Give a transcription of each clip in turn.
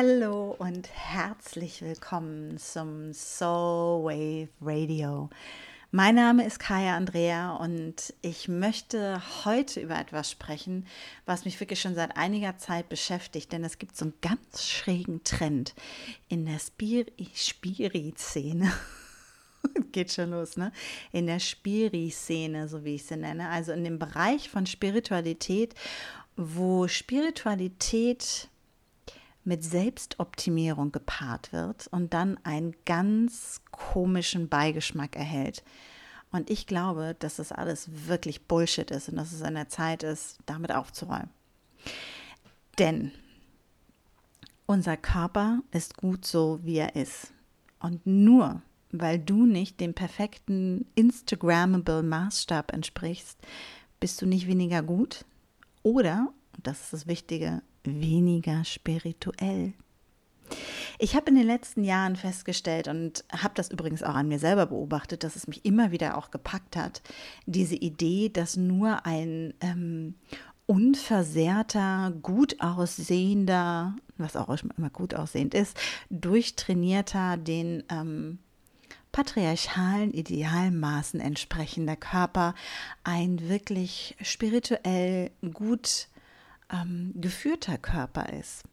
Hallo und herzlich willkommen zum Soul Wave Radio. Mein Name ist Kaya Andrea und ich möchte heute über etwas sprechen, was mich wirklich schon seit einiger Zeit beschäftigt, denn es gibt so einen ganz schrägen Trend in der Spiri-Szene. Geht schon los, ne? In der Spiri-Szene, so wie ich sie nenne, also in dem Bereich von Spiritualität, wo Spiritualität mit Selbstoptimierung gepaart wird und dann einen ganz komischen Beigeschmack erhält. Und ich glaube, dass das alles wirklich Bullshit ist und dass es an der Zeit ist, damit aufzuräumen. Denn unser Körper ist gut so, wie er ist. Und nur weil du nicht dem perfekten Instagrammable Maßstab entsprichst, bist du nicht weniger gut oder, das ist das Wichtige, weniger spirituell. Ich habe in den letzten Jahren festgestellt und habe das übrigens auch an mir selber beobachtet, dass es mich immer wieder auch gepackt hat, diese Idee, dass nur ein ähm, unversehrter, gut aussehender, was auch immer gut aussehend ist, durchtrainierter, den ähm, patriarchalen Idealmaßen entsprechender Körper ein wirklich spirituell gut ähm, geführter Körper ist.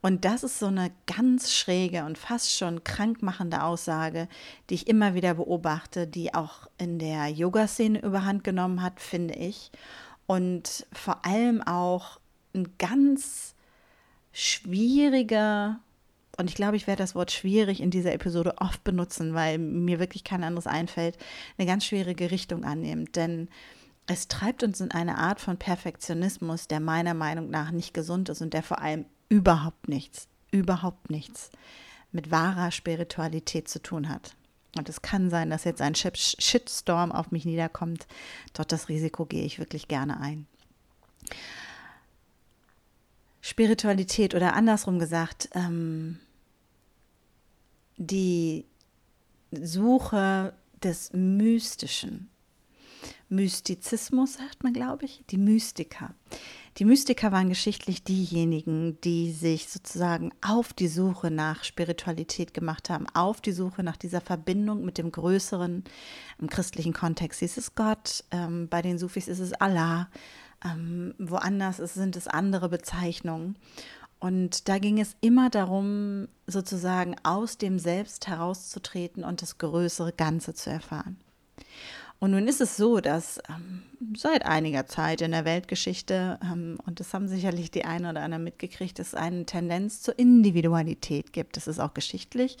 Und das ist so eine ganz schräge und fast schon krankmachende Aussage, die ich immer wieder beobachte, die auch in der Yoga-Szene überhand genommen hat, finde ich. Und vor allem auch ein ganz schwieriger, und ich glaube, ich werde das Wort schwierig in dieser Episode oft benutzen, weil mir wirklich kein anderes einfällt, eine ganz schwierige Richtung annimmt. Denn es treibt uns in eine Art von Perfektionismus, der meiner Meinung nach nicht gesund ist und der vor allem überhaupt nichts, überhaupt nichts mit wahrer Spiritualität zu tun hat. Und es kann sein, dass jetzt ein Shitstorm auf mich niederkommt. Dort das Risiko gehe ich wirklich gerne ein. Spiritualität oder andersrum gesagt, ähm, die Suche des Mystischen, Mystizismus, sagt man, glaube ich, die Mystiker. Die Mystiker waren geschichtlich diejenigen, die sich sozusagen auf die Suche nach Spiritualität gemacht haben, auf die Suche nach dieser Verbindung mit dem Größeren. Im christlichen Kontext hieß es Gott, ähm, bei den Sufis ist es Allah, ähm, woanders ist, sind es andere Bezeichnungen. Und da ging es immer darum, sozusagen aus dem Selbst herauszutreten und das größere Ganze zu erfahren. Und nun ist es so, dass ähm, seit einiger Zeit in der Weltgeschichte, ähm, und das haben sicherlich die einen oder anderen mitgekriegt, es eine Tendenz zur Individualität gibt. Das ist auch geschichtlich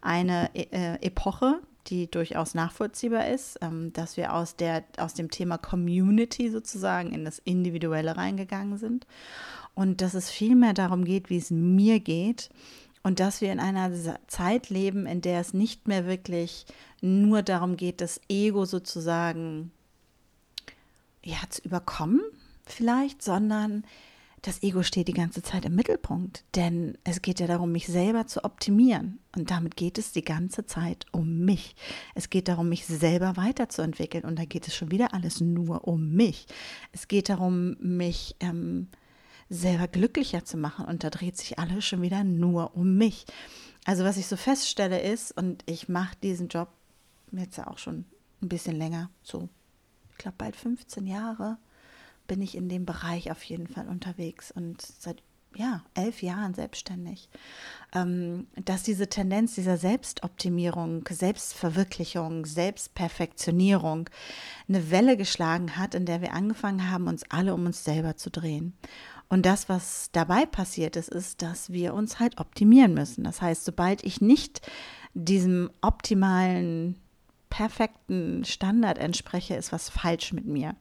eine äh, Epoche, die durchaus nachvollziehbar ist, ähm, dass wir aus, der, aus dem Thema Community sozusagen in das Individuelle reingegangen sind und dass es viel mehr darum geht, wie es mir geht und dass wir in einer Zeit leben, in der es nicht mehr wirklich nur darum geht, das Ego sozusagen ja, zu überkommen, vielleicht, sondern das Ego steht die ganze Zeit im Mittelpunkt. Denn es geht ja darum, mich selber zu optimieren. Und damit geht es die ganze Zeit um mich. Es geht darum, mich selber weiterzuentwickeln. Und da geht es schon wieder alles nur um mich. Es geht darum, mich ähm, selber glücklicher zu machen. Und da dreht sich alles schon wieder nur um mich. Also was ich so feststelle ist, und ich mache diesen Job jetzt ja auch schon ein bisschen länger, so, ich glaube bald 15 Jahre bin ich in dem Bereich auf jeden Fall unterwegs und seit ja, elf Jahren selbstständig, ähm, dass diese Tendenz dieser Selbstoptimierung, Selbstverwirklichung, Selbstperfektionierung eine Welle geschlagen hat, in der wir angefangen haben, uns alle um uns selber zu drehen. Und das, was dabei passiert ist, ist, dass wir uns halt optimieren müssen. Das heißt, sobald ich nicht diesem optimalen, perfekten Standard entspreche, ist was falsch mit mir.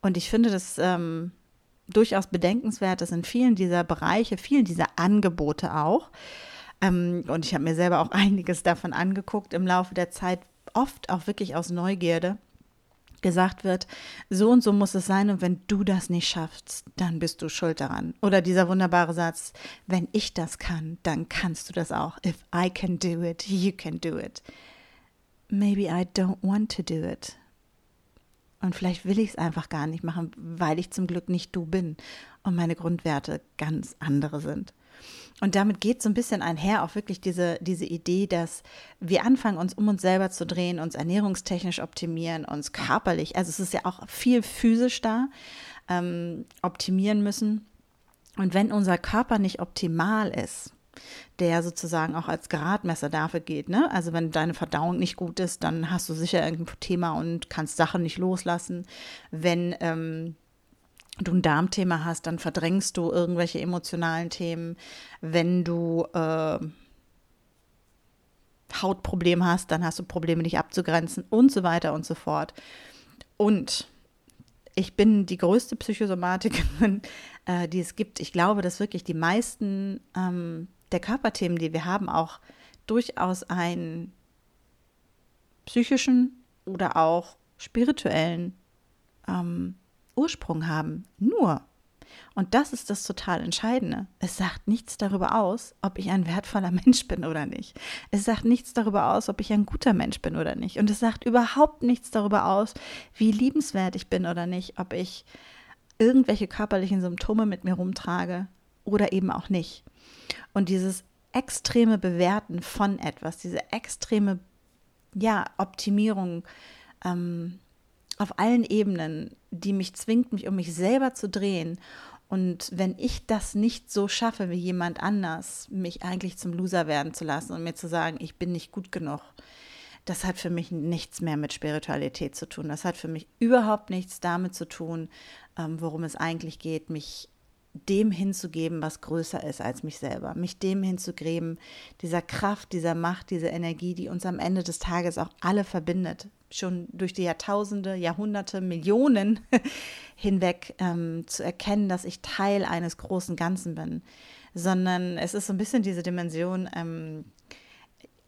Und ich finde das ähm, durchaus bedenkenswert, dass in vielen dieser Bereiche, vielen dieser Angebote auch, ähm, und ich habe mir selber auch einiges davon angeguckt im Laufe der Zeit, oft auch wirklich aus Neugierde, gesagt wird, so und so muss es sein und wenn du das nicht schaffst, dann bist du schuld daran. Oder dieser wunderbare Satz, wenn ich das kann, dann kannst du das auch. If I can do it, you can do it. Maybe I don't want to do it. Und vielleicht will ich es einfach gar nicht machen, weil ich zum Glück nicht du bin und meine Grundwerte ganz andere sind. und damit geht so ein bisschen einher auch wirklich diese, diese Idee, dass wir anfangen, uns um uns selber zu drehen, uns ernährungstechnisch optimieren, uns körperlich, also es ist ja auch viel physisch da, ähm, optimieren müssen. Und wenn unser Körper nicht optimal ist, der sozusagen auch als Gradmesser dafür geht. Ne? Also wenn deine Verdauung nicht gut ist, dann hast du sicher irgendein Thema und kannst Sachen nicht loslassen. Wenn ähm, du ein Darmthema hast, dann verdrängst du irgendwelche emotionalen Themen. Wenn du äh, Hautprobleme hast, dann hast du Probleme, dich abzugrenzen und so weiter und so fort. Und ich bin die größte Psychosomatikerin, äh, die es gibt. Ich glaube, dass wirklich die meisten ähm, der Körperthemen, die wir haben, auch durchaus einen psychischen oder auch spirituellen ähm, Ursprung haben. Nur, und das ist das total Entscheidende, es sagt nichts darüber aus, ob ich ein wertvoller Mensch bin oder nicht. Es sagt nichts darüber aus, ob ich ein guter Mensch bin oder nicht. Und es sagt überhaupt nichts darüber aus, wie liebenswert ich bin oder nicht, ob ich irgendwelche körperlichen Symptome mit mir rumtrage oder eben auch nicht. Und dieses extreme Bewerten von etwas, diese extreme ja, Optimierung ähm, auf allen Ebenen, die mich zwingt, mich um mich selber zu drehen. Und wenn ich das nicht so schaffe wie jemand anders, mich eigentlich zum Loser werden zu lassen und mir zu sagen, ich bin nicht gut genug, das hat für mich nichts mehr mit Spiritualität zu tun. Das hat für mich überhaupt nichts damit zu tun, ähm, worum es eigentlich geht, mich dem hinzugeben, was größer ist als mich selber, mich dem hinzugeben, dieser Kraft, dieser Macht, dieser Energie, die uns am Ende des Tages auch alle verbindet, schon durch die Jahrtausende, Jahrhunderte, Millionen hinweg ähm, zu erkennen, dass ich Teil eines großen Ganzen bin, sondern es ist so ein bisschen diese Dimension, ähm,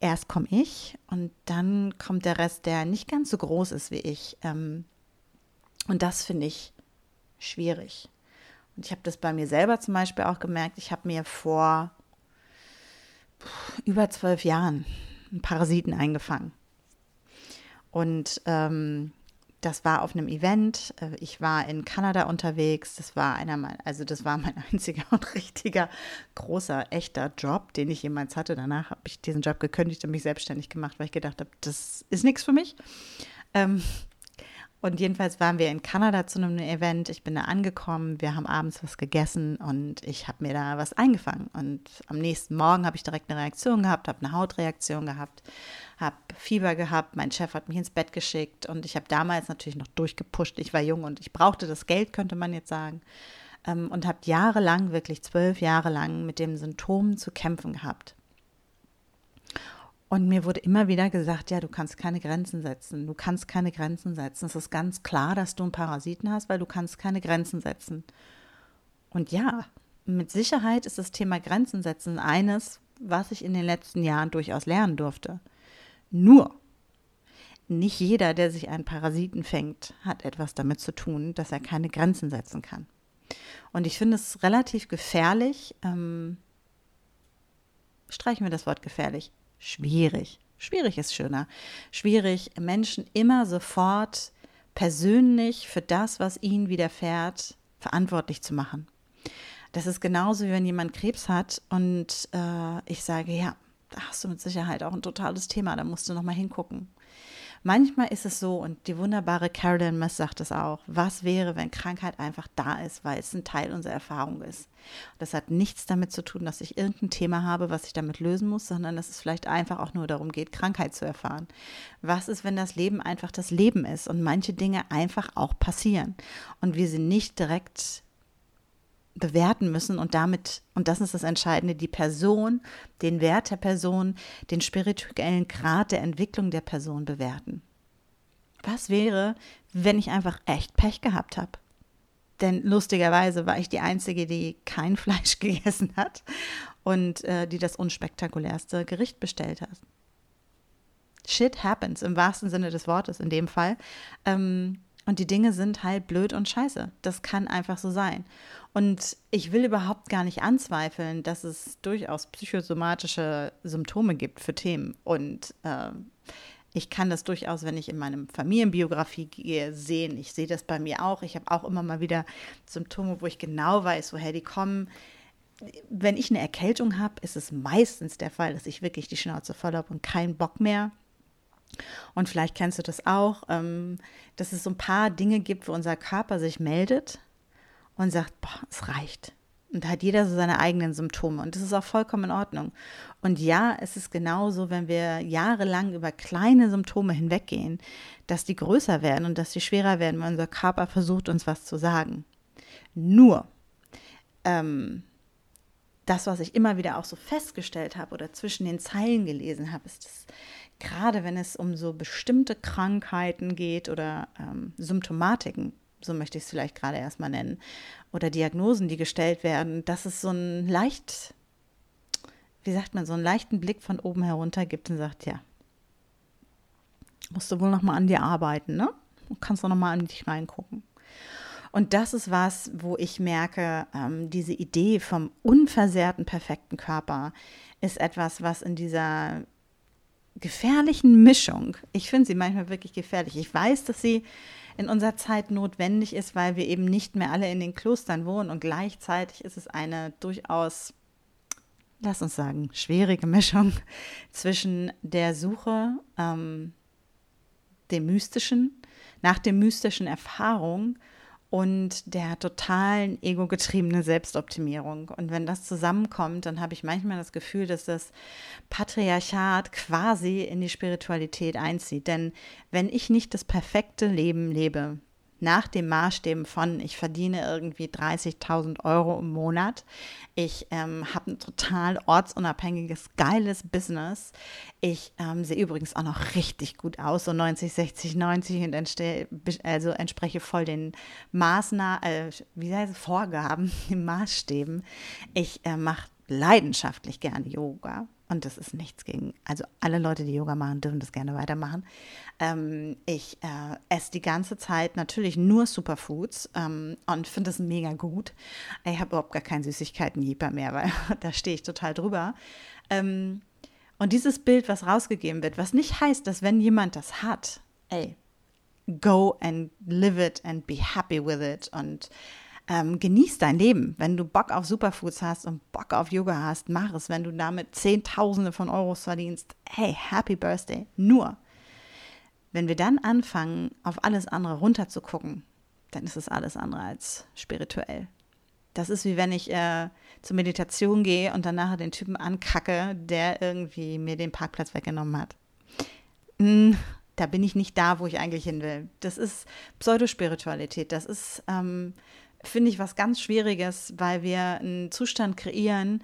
erst komme ich und dann kommt der Rest, der nicht ganz so groß ist wie ich. Ähm, und das finde ich schwierig. Und ich habe das bei mir selber zum Beispiel auch gemerkt. Ich habe mir vor über zwölf Jahren einen Parasiten eingefangen. Und ähm, das war auf einem Event. Äh, ich war in Kanada unterwegs. Das war einer meiner, also das war mein einziger und richtiger großer, echter Job, den ich jemals hatte. Danach habe ich diesen Job gekündigt und mich selbstständig gemacht, weil ich gedacht habe, das ist nichts für mich. Ähm, und jedenfalls waren wir in Kanada zu einem Event. Ich bin da angekommen, wir haben abends was gegessen und ich habe mir da was eingefangen. Und am nächsten Morgen habe ich direkt eine Reaktion gehabt, habe eine Hautreaktion gehabt, habe Fieber gehabt. Mein Chef hat mich ins Bett geschickt und ich habe damals natürlich noch durchgepusht. Ich war jung und ich brauchte das Geld, könnte man jetzt sagen. Ähm, und habe jahrelang, wirklich zwölf Jahre lang mit dem Symptom zu kämpfen gehabt. Und mir wurde immer wieder gesagt, ja, du kannst keine Grenzen setzen. Du kannst keine Grenzen setzen. Es ist ganz klar, dass du einen Parasiten hast, weil du kannst keine Grenzen setzen. Und ja, mit Sicherheit ist das Thema Grenzen setzen eines, was ich in den letzten Jahren durchaus lernen durfte. Nur, nicht jeder, der sich einen Parasiten fängt, hat etwas damit zu tun, dass er keine Grenzen setzen kann. Und ich finde es relativ gefährlich, ähm, streichen wir das Wort gefährlich, schwierig. Schwierig ist schöner. Schwierig, Menschen immer sofort persönlich für das, was ihnen widerfährt, verantwortlich zu machen. Das ist genauso, wie wenn jemand Krebs hat und äh, ich sage, ja, da hast du mit Sicherheit auch ein totales Thema, da musst du nochmal hingucken. Manchmal ist es so, und die wunderbare Carolyn Mess sagt es auch, was wäre, wenn Krankheit einfach da ist, weil es ein Teil unserer Erfahrung ist. das hat nichts damit zu tun, dass ich irgendein Thema habe, was ich damit lösen muss, sondern dass es vielleicht einfach auch nur darum geht, Krankheit zu erfahren. Was ist, wenn das Leben einfach das Leben ist und manche Dinge einfach auch passieren und wir sie nicht direkt bewerten müssen und damit, und das ist das Entscheidende, die Person, den Wert der Person, den spirituellen Grad der Entwicklung der Person bewerten. Was wäre, wenn ich einfach echt Pech gehabt habe? Denn lustigerweise war ich die Einzige, die kein Fleisch gegessen hat und äh, die das unspektakulärste Gericht bestellt hat. Shit happens im wahrsten Sinne des Wortes in dem Fall. Ähm, und die Dinge sind halt blöd und scheiße. Das kann einfach so sein. Und ich will überhaupt gar nicht anzweifeln, dass es durchaus psychosomatische Symptome gibt für Themen. Und äh, ich kann das durchaus, wenn ich in meinem Familienbiografie gehe, sehen. Ich sehe das bei mir auch. Ich habe auch immer mal wieder Symptome, wo ich genau weiß, woher die kommen. wenn ich eine Erkältung habe, ist es meistens der Fall, dass ich wirklich die Schnauze voll habe und keinen Bock mehr. Und vielleicht kennst du das auch, ähm, dass es so ein paar Dinge gibt, wo unser Körper sich meldet und sagt, boah, es reicht. Und da hat jeder so seine eigenen Symptome und das ist auch vollkommen in Ordnung. Und ja, es ist genauso, wenn wir jahrelang über kleine Symptome hinweggehen, dass die größer werden und dass sie schwerer werden, weil unser Körper versucht, uns was zu sagen. Nur, ähm, das, was ich immer wieder auch so festgestellt habe oder zwischen den Zeilen gelesen habe, ist, dass gerade wenn es um so bestimmte Krankheiten geht oder ähm, Symptomatiken, so möchte ich es vielleicht gerade erstmal nennen, oder Diagnosen, die gestellt werden, dass es so ein leicht, wie sagt man, so einen leichten Blick von oben herunter gibt und sagt, ja, musst du wohl nochmal an dir arbeiten, ne? Du kannst doch nochmal an dich reingucken. Und das ist was, wo ich merke, ähm, diese Idee vom unversehrten, perfekten Körper ist etwas, was in dieser gefährlichen Mischung, ich finde sie manchmal wirklich gefährlich. Ich weiß, dass sie in unserer Zeit notwendig ist, weil wir eben nicht mehr alle in den Klostern wohnen und gleichzeitig ist es eine durchaus, lass uns sagen, schwierige Mischung zwischen der Suche, ähm, dem Mystischen, nach der mystischen Erfahrung und der totalen ego-getriebenen Selbstoptimierung. Und wenn das zusammenkommt, dann habe ich manchmal das Gefühl, dass das Patriarchat quasi in die Spiritualität einzieht. Denn wenn ich nicht das perfekte Leben lebe, nach dem Maßstäben von, ich verdiene irgendwie 30.000 Euro im Monat, ich ähm, habe ein total ortsunabhängiges, geiles Business. Ich ähm, sehe übrigens auch noch richtig gut aus, so 90, 60, 90 und also entspreche voll den Maßnahmen, äh, wie heißt es, Vorgaben, den Maßstäben. Ich äh, mache leidenschaftlich gerne Yoga. Und das ist nichts gegen, also alle Leute, die Yoga machen, dürfen das gerne weitermachen. Ähm, ich äh, esse die ganze Zeit natürlich nur Superfoods ähm, und finde das mega gut. Ich habe überhaupt gar keinen Süßigkeiten-Jeeper mehr, weil da stehe ich total drüber. Ähm, und dieses Bild, was rausgegeben wird, was nicht heißt, dass wenn jemand das hat, ey, go and live it and be happy with it und ähm, genieß dein Leben. Wenn du Bock auf Superfoods hast und Bock auf Yoga hast, mach es. Wenn du damit Zehntausende von Euros verdienst, hey, happy Birthday. Nur, wenn wir dann anfangen, auf alles andere runterzugucken, dann ist es alles andere als spirituell. Das ist wie wenn ich äh, zur Meditation gehe und dann nachher den Typen ankacke, der irgendwie mir den Parkplatz weggenommen hat. Mm, da bin ich nicht da, wo ich eigentlich hin will. Das ist Pseudospiritualität. Das ist ähm, finde ich was ganz Schwieriges, weil wir einen Zustand kreieren,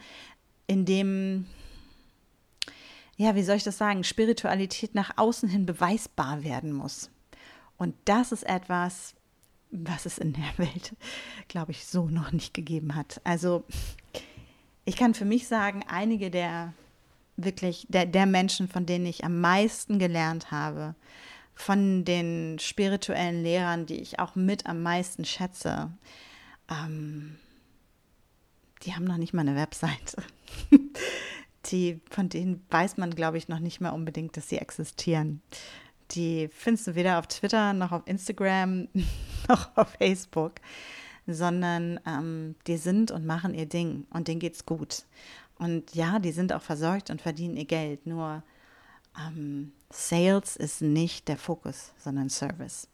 in dem, ja, wie soll ich das sagen, Spiritualität nach außen hin beweisbar werden muss. Und das ist etwas, was es in der Welt, glaube ich, so noch nicht gegeben hat. Also ich kann für mich sagen, einige der wirklich, der, der Menschen, von denen ich am meisten gelernt habe, von den spirituellen Lehrern, die ich auch mit am meisten schätze, ähm, die haben noch nicht mal eine Webseite. die, von denen weiß man, glaube ich, noch nicht mal unbedingt, dass sie existieren. Die findest du weder auf Twitter noch auf Instagram noch auf Facebook, sondern ähm, die sind und machen ihr Ding und denen geht's gut. Und ja, die sind auch versorgt und verdienen ihr Geld. Nur ähm, Sales ist nicht der Fokus, sondern Service.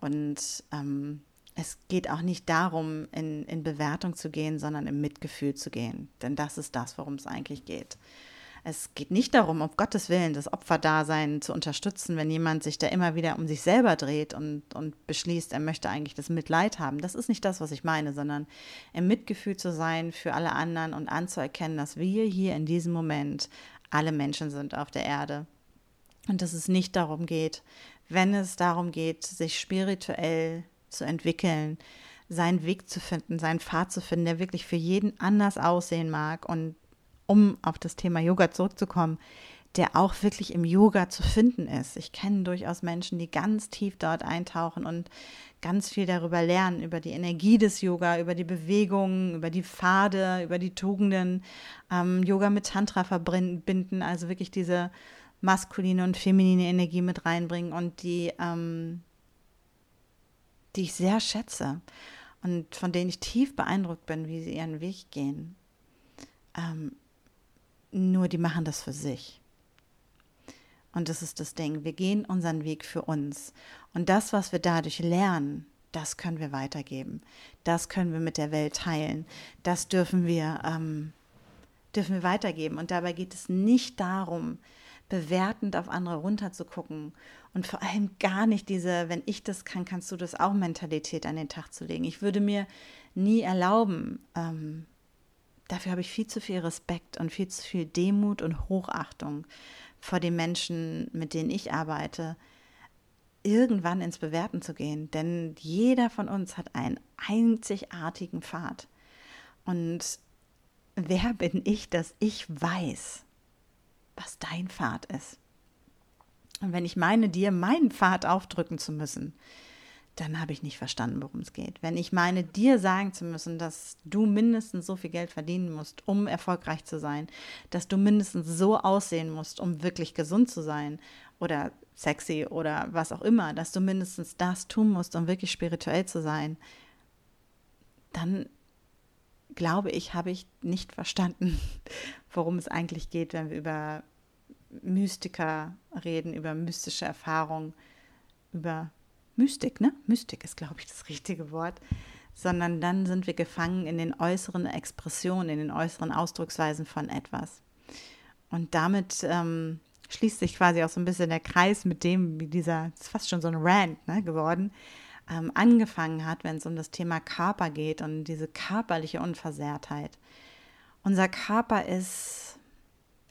Und ähm, es geht auch nicht darum, in, in Bewertung zu gehen, sondern im Mitgefühl zu gehen. Denn das ist das, worum es eigentlich geht. Es geht nicht darum, um Gottes Willen, das Opferdasein zu unterstützen, wenn jemand sich da immer wieder um sich selber dreht und, und beschließt, er möchte eigentlich das Mitleid haben. Das ist nicht das, was ich meine, sondern im Mitgefühl zu sein für alle anderen und anzuerkennen, dass wir hier in diesem Moment alle Menschen sind auf der Erde. Und dass es nicht darum geht, wenn es darum geht, sich spirituell zu entwickeln, seinen Weg zu finden, seinen Pfad zu finden, der wirklich für jeden anders aussehen mag. Und um auf das Thema Yoga zurückzukommen, der auch wirklich im Yoga zu finden ist. Ich kenne durchaus Menschen, die ganz tief dort eintauchen und ganz viel darüber lernen, über die Energie des Yoga, über die Bewegungen, über die Pfade, über die Tugenden, ähm, Yoga mit Tantra verbinden, also wirklich diese maskuline und feminine Energie mit reinbringen und die ähm, die ich sehr schätze und von denen ich tief beeindruckt bin, wie sie ihren Weg gehen. Ähm, nur die machen das für sich. Und das ist das Ding. Wir gehen unseren Weg für uns. Und das, was wir dadurch lernen, das können wir weitergeben. Das können wir mit der Welt teilen. Das dürfen wir, ähm, dürfen wir weitergeben. Und dabei geht es nicht darum, bewertend auf andere runterzugucken und vor allem gar nicht diese, wenn ich das kann, kannst du das auch Mentalität an den Tag zu legen. Ich würde mir nie erlauben, ähm, dafür habe ich viel zu viel Respekt und viel zu viel Demut und Hochachtung vor den Menschen, mit denen ich arbeite, irgendwann ins Bewerten zu gehen. Denn jeder von uns hat einen einzigartigen Pfad. Und wer bin ich, dass ich weiß, was dein Pfad ist? Und wenn ich meine, dir meinen Pfad aufdrücken zu müssen, dann habe ich nicht verstanden, worum es geht. Wenn ich meine, dir sagen zu müssen, dass du mindestens so viel Geld verdienen musst, um erfolgreich zu sein, dass du mindestens so aussehen musst, um wirklich gesund zu sein oder sexy oder was auch immer, dass du mindestens das tun musst, um wirklich spirituell zu sein, dann glaube ich, habe ich nicht verstanden, worum es eigentlich geht, wenn wir über Mystiker reden, über mystische Erfahrungen, über Mystik, ne? Mystik ist, glaube ich, das richtige Wort. Sondern dann sind wir gefangen in den äußeren Expressionen, in den äußeren Ausdrucksweisen von etwas. Und damit ähm, schließt sich quasi auch so ein bisschen der Kreis mit dem, wie dieser, ist fast schon so ein Rant ne, geworden, ähm, angefangen hat, wenn es um das Thema Körper geht und diese körperliche Unversehrtheit. Unser Körper ist,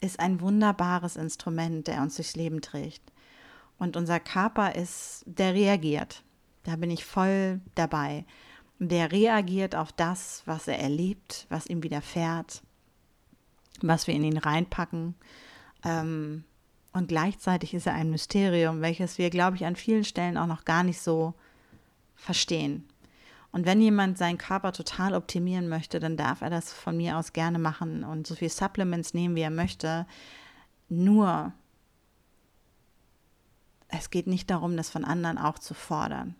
ist ein wunderbares Instrument, der uns durchs Leben trägt. Und unser Körper ist, der reagiert. Da bin ich voll dabei. Der reagiert auf das, was er erlebt, was ihm widerfährt, was wir in ihn reinpacken. Ähm, und gleichzeitig ist er ein Mysterium, welches wir, glaube ich, an vielen Stellen auch noch gar nicht so verstehen. Und wenn jemand seinen Körper total optimieren möchte, dann darf er das von mir aus gerne machen und so viel Supplements nehmen, wie er möchte. Nur, es geht nicht darum, das von anderen auch zu fordern.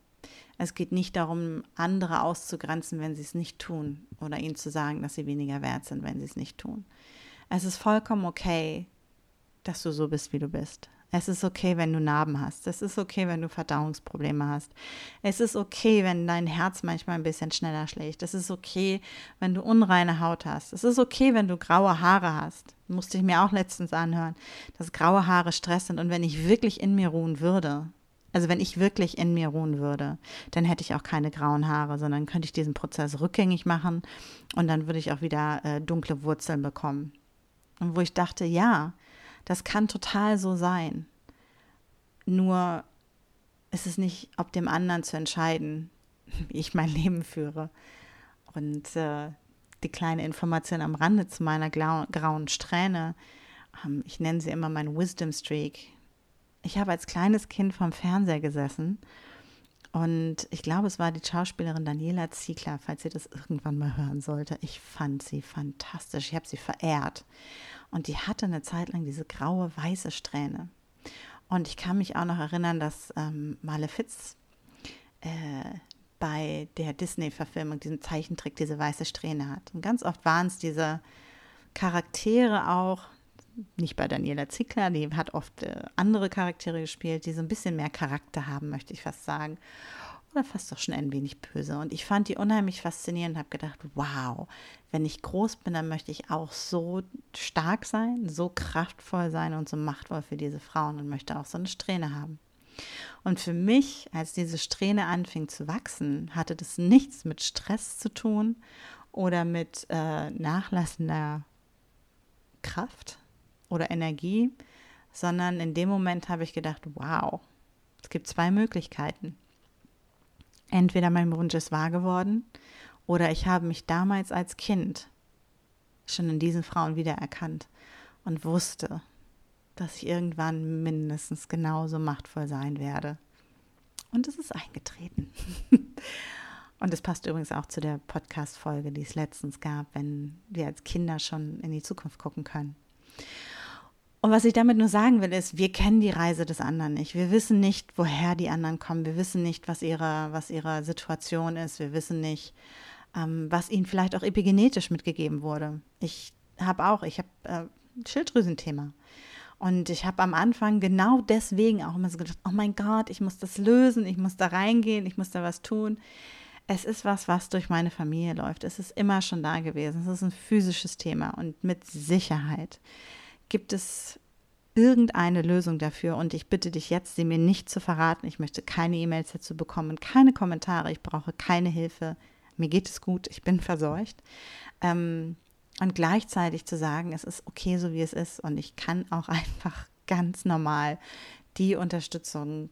Es geht nicht darum, andere auszugrenzen, wenn sie es nicht tun oder ihnen zu sagen, dass sie weniger wert sind, wenn sie es nicht tun. Es ist vollkommen okay, dass du so bist, wie du bist. Es ist okay, wenn du Narben hast. Es ist okay, wenn du Verdauungsprobleme hast. Es ist okay, wenn dein Herz manchmal ein bisschen schneller schlägt. Es ist okay, wenn du unreine Haut hast. Es ist okay, wenn du graue Haare hast. Musste ich mir auch letztens anhören, dass graue Haare Stress sind. Und wenn ich wirklich in mir ruhen würde, also wenn ich wirklich in mir ruhen würde, dann hätte ich auch keine grauen Haare, sondern könnte ich diesen Prozess rückgängig machen und dann würde ich auch wieder äh, dunkle Wurzeln bekommen. Und wo ich dachte, ja, das kann total so sein. Nur ist es nicht ob dem anderen zu entscheiden, wie ich mein Leben führe. Und äh, die kleine Information am Rande zu meiner grauen Strähne, ähm, ich nenne sie immer mein Wisdom Streak. Ich habe als kleines Kind vom Fernseher gesessen und ich glaube, es war die Schauspielerin Daniela Ziegler, falls ihr das irgendwann mal hören sollte. Ich fand sie fantastisch. Ich habe sie verehrt. Und die hatte eine Zeit lang diese graue, weiße Strähne. Und ich kann mich auch noch erinnern, dass ähm, Malefiz äh, bei der Disney-Verfilmung diesen Zeichentrick diese weiße Strähne hat. Und ganz oft waren es diese Charaktere auch, nicht bei Daniela Zickler, die hat oft äh, andere Charaktere gespielt, die so ein bisschen mehr Charakter haben, möchte ich fast sagen oder fast doch schon ein wenig böse. Und ich fand die unheimlich faszinierend und habe gedacht, wow, wenn ich groß bin, dann möchte ich auch so stark sein, so kraftvoll sein und so machtvoll für diese Frauen und möchte auch so eine Strähne haben. Und für mich, als diese Strähne anfing zu wachsen, hatte das nichts mit Stress zu tun oder mit äh, nachlassender Kraft oder Energie, sondern in dem Moment habe ich gedacht, wow, es gibt zwei Möglichkeiten entweder mein Wunsch ist wahr geworden oder ich habe mich damals als Kind schon in diesen Frauen wiedererkannt und wusste, dass ich irgendwann mindestens genauso machtvoll sein werde. Und es ist eingetreten. und es passt übrigens auch zu der Podcast-Folge, die es letztens gab, wenn wir als Kinder schon in die Zukunft gucken können. Und was ich damit nur sagen will, ist, wir kennen die Reise des anderen nicht. Wir wissen nicht, woher die anderen kommen. Wir wissen nicht, was ihre, was ihre Situation ist. Wir wissen nicht, ähm, was ihnen vielleicht auch epigenetisch mitgegeben wurde. Ich habe auch, ich habe äh, Schilddrüsenthema. Und ich habe am Anfang genau deswegen auch immer so gedacht, oh mein Gott, ich muss das lösen, ich muss da reingehen, ich muss da was tun. Es ist was, was durch meine Familie läuft. Es ist immer schon da gewesen. Es ist ein physisches Thema und mit Sicherheit gibt es irgendeine Lösung dafür und ich bitte dich jetzt, sie mir nicht zu verraten. Ich möchte keine E-Mails dazu bekommen, keine Kommentare, ich brauche keine Hilfe. Mir geht es gut, ich bin verseucht. Ähm, und gleichzeitig zu sagen, es ist okay, so wie es ist und ich kann auch einfach ganz normal die Unterstützung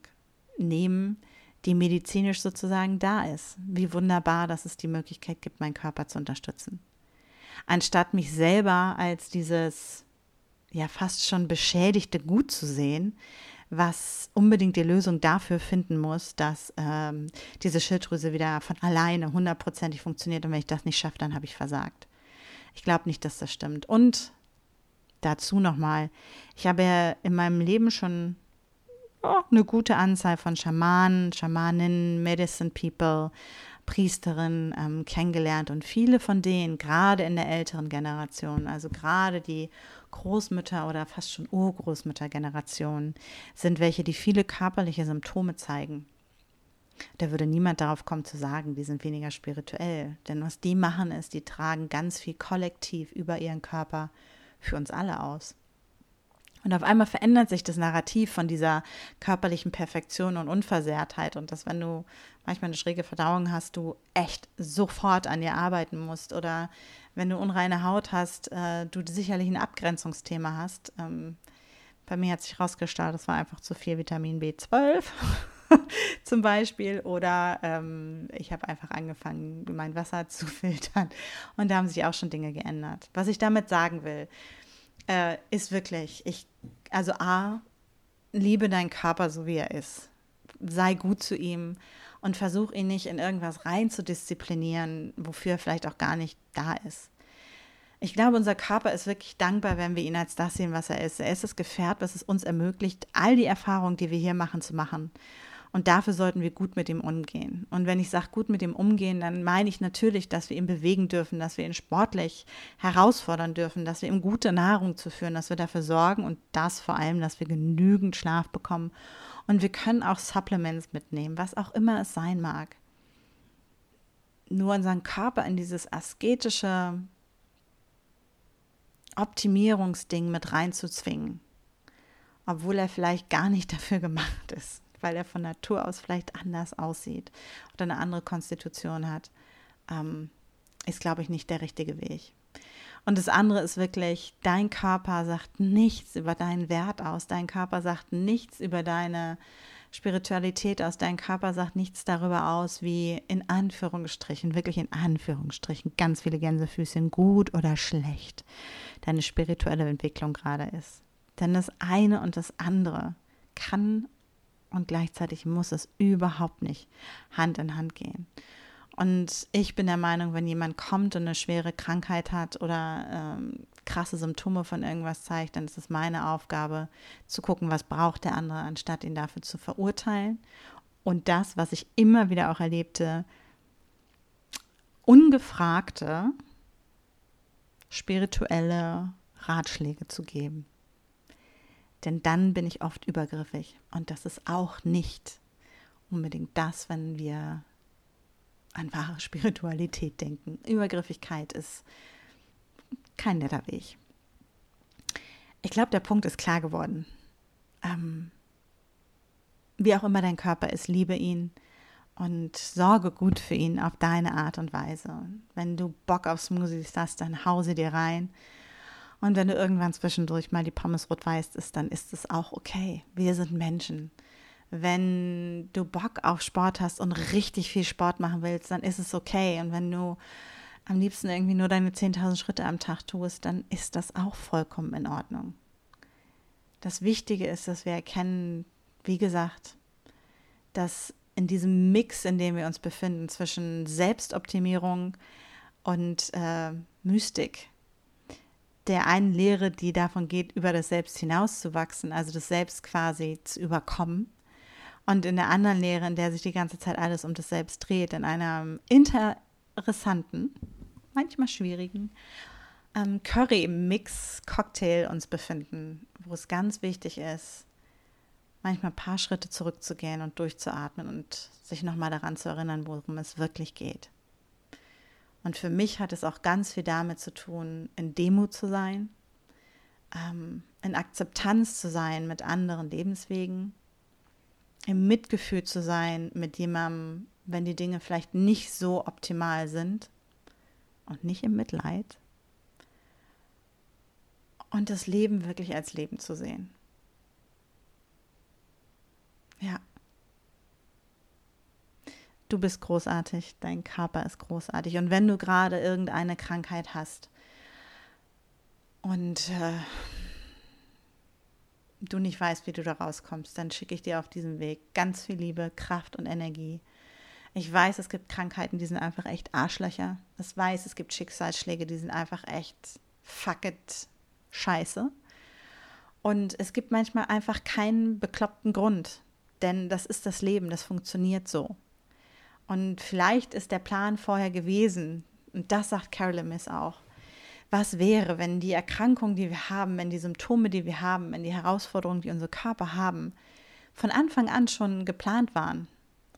nehmen, die medizinisch sozusagen da ist. Wie wunderbar, dass es die Möglichkeit gibt, meinen Körper zu unterstützen. Anstatt mich selber als dieses ja fast schon beschädigte Gut zu sehen, was unbedingt die Lösung dafür finden muss, dass ähm, diese Schilddrüse wieder von alleine hundertprozentig funktioniert. Und wenn ich das nicht schaffe, dann habe ich versagt. Ich glaube nicht, dass das stimmt. Und dazu nochmal, ich habe in meinem Leben schon oh, eine gute Anzahl von Schamanen, Schamaninnen, Medicine People, Priesterin ähm, kennengelernt und viele von denen, gerade in der älteren Generation, also gerade die Großmütter oder fast schon Urgroßmüttergeneration, sind welche, die viele körperliche Symptome zeigen. Da würde niemand darauf kommen zu sagen, die sind weniger spirituell. Denn was die machen ist, die tragen ganz viel kollektiv über ihren Körper für uns alle aus. Und auf einmal verändert sich das Narrativ von dieser körperlichen Perfektion und Unversehrtheit und dass, wenn du manchmal eine schräge Verdauung hast, du echt sofort an dir arbeiten musst oder wenn du unreine Haut hast, äh, du sicherlich ein Abgrenzungsthema hast. Ähm, bei mir hat sich herausgestellt, es war einfach zu viel Vitamin B12 zum Beispiel oder ähm, ich habe einfach angefangen, mein Wasser zu filtern und da haben sich auch schon Dinge geändert. Was ich damit sagen will, äh, ist wirklich, ich, also A, liebe deinen Körper so, wie er ist. Sei gut zu ihm und versuch ihn nicht in irgendwas rein zu disziplinieren, wofür er vielleicht auch gar nicht da ist. Ich glaube, unser Körper ist wirklich dankbar, wenn wir ihn als das sehen, was er ist. Er ist das Gefährt, was es uns ermöglicht, all die Erfahrungen, die wir hier machen, zu machen. Und dafür sollten wir gut mit ihm umgehen. Und wenn ich sage, gut mit ihm umgehen, dann meine ich natürlich, dass wir ihn bewegen dürfen, dass wir ihn sportlich herausfordern dürfen, dass wir ihm gute Nahrung zu führen, dass wir dafür sorgen und das vor allem, dass wir genügend Schlaf bekommen. Und wir können auch Supplements mitnehmen, was auch immer es sein mag. Nur unseren Körper in dieses asketische Optimierungsding mit reinzuzwingen, obwohl er vielleicht gar nicht dafür gemacht ist weil er von Natur aus vielleicht anders aussieht oder eine andere Konstitution hat, ähm, ist, glaube ich, nicht der richtige Weg. Und das andere ist wirklich, dein Körper sagt nichts über deinen Wert aus, dein Körper sagt nichts über deine Spiritualität aus, dein Körper sagt nichts darüber aus, wie in Anführungsstrichen, wirklich in Anführungsstrichen, ganz viele Gänsefüßchen gut oder schlecht deine spirituelle Entwicklung gerade ist. Denn das eine und das andere kann und gleichzeitig muss es überhaupt nicht Hand in Hand gehen. Und ich bin der Meinung, wenn jemand kommt und eine schwere Krankheit hat oder ähm, krasse Symptome von irgendwas zeigt, dann ist es meine Aufgabe zu gucken, was braucht der andere, anstatt ihn dafür zu verurteilen. Und das, was ich immer wieder auch erlebte, ungefragte spirituelle Ratschläge zu geben. Denn dann bin ich oft übergriffig. Und das ist auch nicht unbedingt das, wenn wir an wahre Spiritualität denken. Übergriffigkeit ist kein netter Weg. Ich glaube, der Punkt ist klar geworden. Ähm, wie auch immer dein Körper ist, liebe ihn und sorge gut für ihn auf deine Art und Weise. Wenn du Bock auf Smoothies hast, dann hause dir rein. Und wenn du irgendwann zwischendurch mal die Pommes rot-weiß isst, dann ist es auch okay. Wir sind Menschen. Wenn du Bock auf Sport hast und richtig viel Sport machen willst, dann ist es okay. Und wenn du am liebsten irgendwie nur deine 10.000 Schritte am Tag tust, dann ist das auch vollkommen in Ordnung. Das Wichtige ist, dass wir erkennen, wie gesagt, dass in diesem Mix, in dem wir uns befinden, zwischen Selbstoptimierung und äh, Mystik, der einen Lehre, die davon geht, über das Selbst hinauszuwachsen, also das Selbst quasi zu überkommen. Und in der anderen Lehre, in der sich die ganze Zeit alles um das Selbst dreht, in einer interessanten, manchmal schwierigen ähm, Curry-Mix-Cocktail uns befinden, wo es ganz wichtig ist, manchmal ein paar Schritte zurückzugehen und durchzuatmen und sich nochmal daran zu erinnern, worum es wirklich geht. Und für mich hat es auch ganz viel damit zu tun, in Demut zu sein, ähm, in Akzeptanz zu sein mit anderen Lebenswegen, im Mitgefühl zu sein mit jemandem, wenn die Dinge vielleicht nicht so optimal sind und nicht im Mitleid. Und das Leben wirklich als Leben zu sehen. Ja. Du bist großartig, dein Körper ist großartig. Und wenn du gerade irgendeine Krankheit hast und äh, du nicht weißt, wie du da rauskommst, dann schicke ich dir auf diesem Weg ganz viel Liebe, Kraft und Energie. Ich weiß, es gibt Krankheiten, die sind einfach echt Arschlöcher. Ich weiß, es gibt Schicksalsschläge, die sind einfach echt fuck it scheiße. Und es gibt manchmal einfach keinen bekloppten Grund, denn das ist das Leben, das funktioniert so. Und vielleicht ist der Plan vorher gewesen, und das sagt Carolyn Miss auch, was wäre, wenn die Erkrankung, die wir haben, wenn die Symptome, die wir haben, wenn die Herausforderungen, die unsere Körper haben, von Anfang an schon geplant waren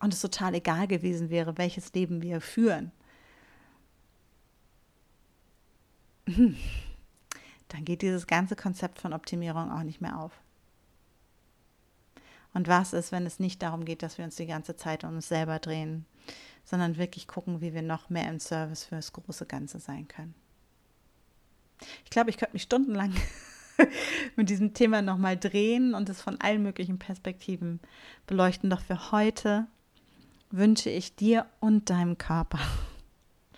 und es total egal gewesen wäre, welches Leben wir führen. Dann geht dieses ganze Konzept von Optimierung auch nicht mehr auf. Und was ist, wenn es nicht darum geht, dass wir uns die ganze Zeit um uns selber drehen, sondern wirklich gucken, wie wir noch mehr im Service für das große Ganze sein können? Ich glaube, ich könnte mich stundenlang mit diesem Thema nochmal drehen und es von allen möglichen Perspektiven beleuchten. Doch für heute wünsche ich dir und deinem Körper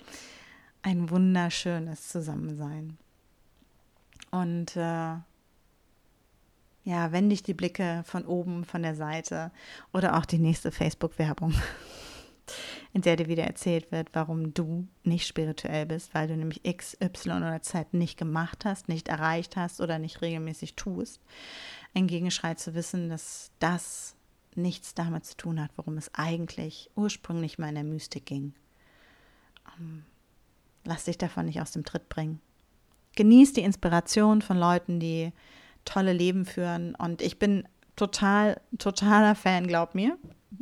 ein wunderschönes Zusammensein. Und äh, ja, wenn dich die Blicke von oben, von der Seite oder auch die nächste Facebook-Werbung in der dir wieder erzählt wird, warum du nicht spirituell bist, weil du nämlich X, Y oder Z nicht gemacht hast, nicht erreicht hast oder nicht regelmäßig tust. Ein Gegenschrei zu wissen, dass das nichts damit zu tun hat, worum es eigentlich ursprünglich mal in der Mystik ging. Ähm, lass dich davon nicht aus dem Tritt bringen. Genieß die Inspiration von Leuten, die tolle Leben führen. Und ich bin total, totaler Fan, glaub mir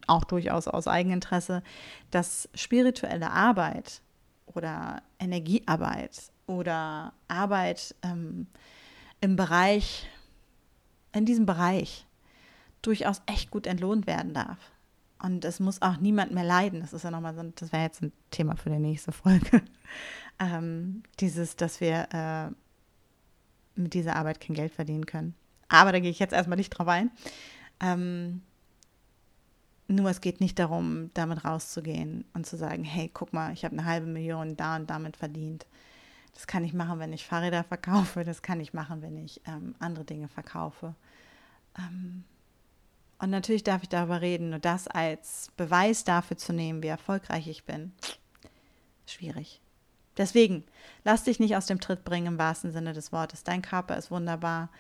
auch durchaus aus Eigeninteresse, dass spirituelle Arbeit oder Energiearbeit oder Arbeit ähm, im Bereich, in diesem Bereich durchaus echt gut entlohnt werden darf. Und es muss auch niemand mehr leiden. Das ist ja nochmal so, das wäre jetzt ein Thema für die nächste Folge. ähm, dieses, dass wir äh, mit dieser Arbeit kein Geld verdienen können. Aber da gehe ich jetzt erstmal nicht drauf ein. Ähm, nur es geht nicht darum, damit rauszugehen und zu sagen, hey, guck mal, ich habe eine halbe Million da und damit verdient. Das kann ich machen, wenn ich Fahrräder verkaufe, das kann ich machen, wenn ich ähm, andere Dinge verkaufe. Ähm, und natürlich darf ich darüber reden, nur das als Beweis dafür zu nehmen, wie erfolgreich ich bin, schwierig. Deswegen, lass dich nicht aus dem Tritt bringen im wahrsten Sinne des Wortes. Dein Körper ist wunderbar.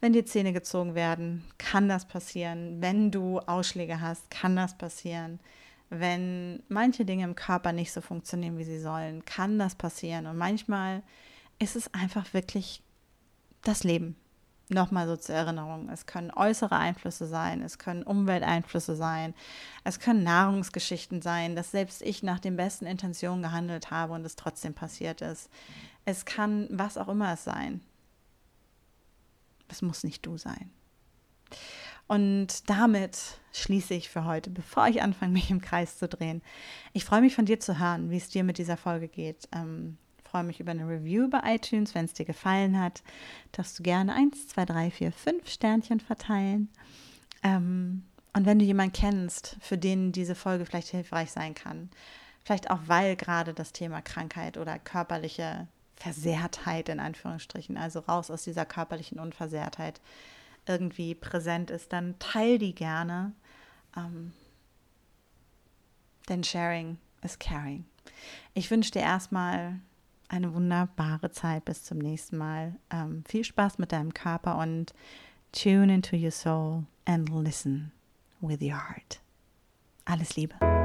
Wenn die Zähne gezogen werden, kann das passieren. Wenn du Ausschläge hast, kann das passieren. Wenn manche Dinge im Körper nicht so funktionieren, wie sie sollen, kann das passieren. Und manchmal ist es einfach wirklich das Leben. Nochmal so zur Erinnerung. Es können äußere Einflüsse sein, es können Umwelteinflüsse sein, es können Nahrungsgeschichten sein, dass selbst ich nach den besten Intentionen gehandelt habe und es trotzdem passiert ist. Es kann was auch immer es sein. Es muss nicht du sein. Und damit schließe ich für heute, bevor ich anfange, mich im Kreis zu drehen. Ich freue mich von dir zu hören, wie es dir mit dieser Folge geht. Ähm, freue mich über eine Review bei iTunes, wenn es dir gefallen hat. Darfst du gerne 1, 2, 3, 4, 5 Sternchen verteilen. Ähm, und wenn du jemanden kennst, für den diese Folge vielleicht hilfreich sein kann, vielleicht auch weil gerade das Thema Krankheit oder körperliche Versehrtheit in Anführungsstrichen, also raus aus dieser körperlichen Unversehrtheit irgendwie präsent ist, dann teil die gerne. Ähm, denn Sharing is Caring. Ich wünsche dir erstmal eine wunderbare Zeit. Bis zum nächsten Mal. Ähm, viel Spaß mit deinem Körper und tune into your soul and listen with your heart. Alles Liebe.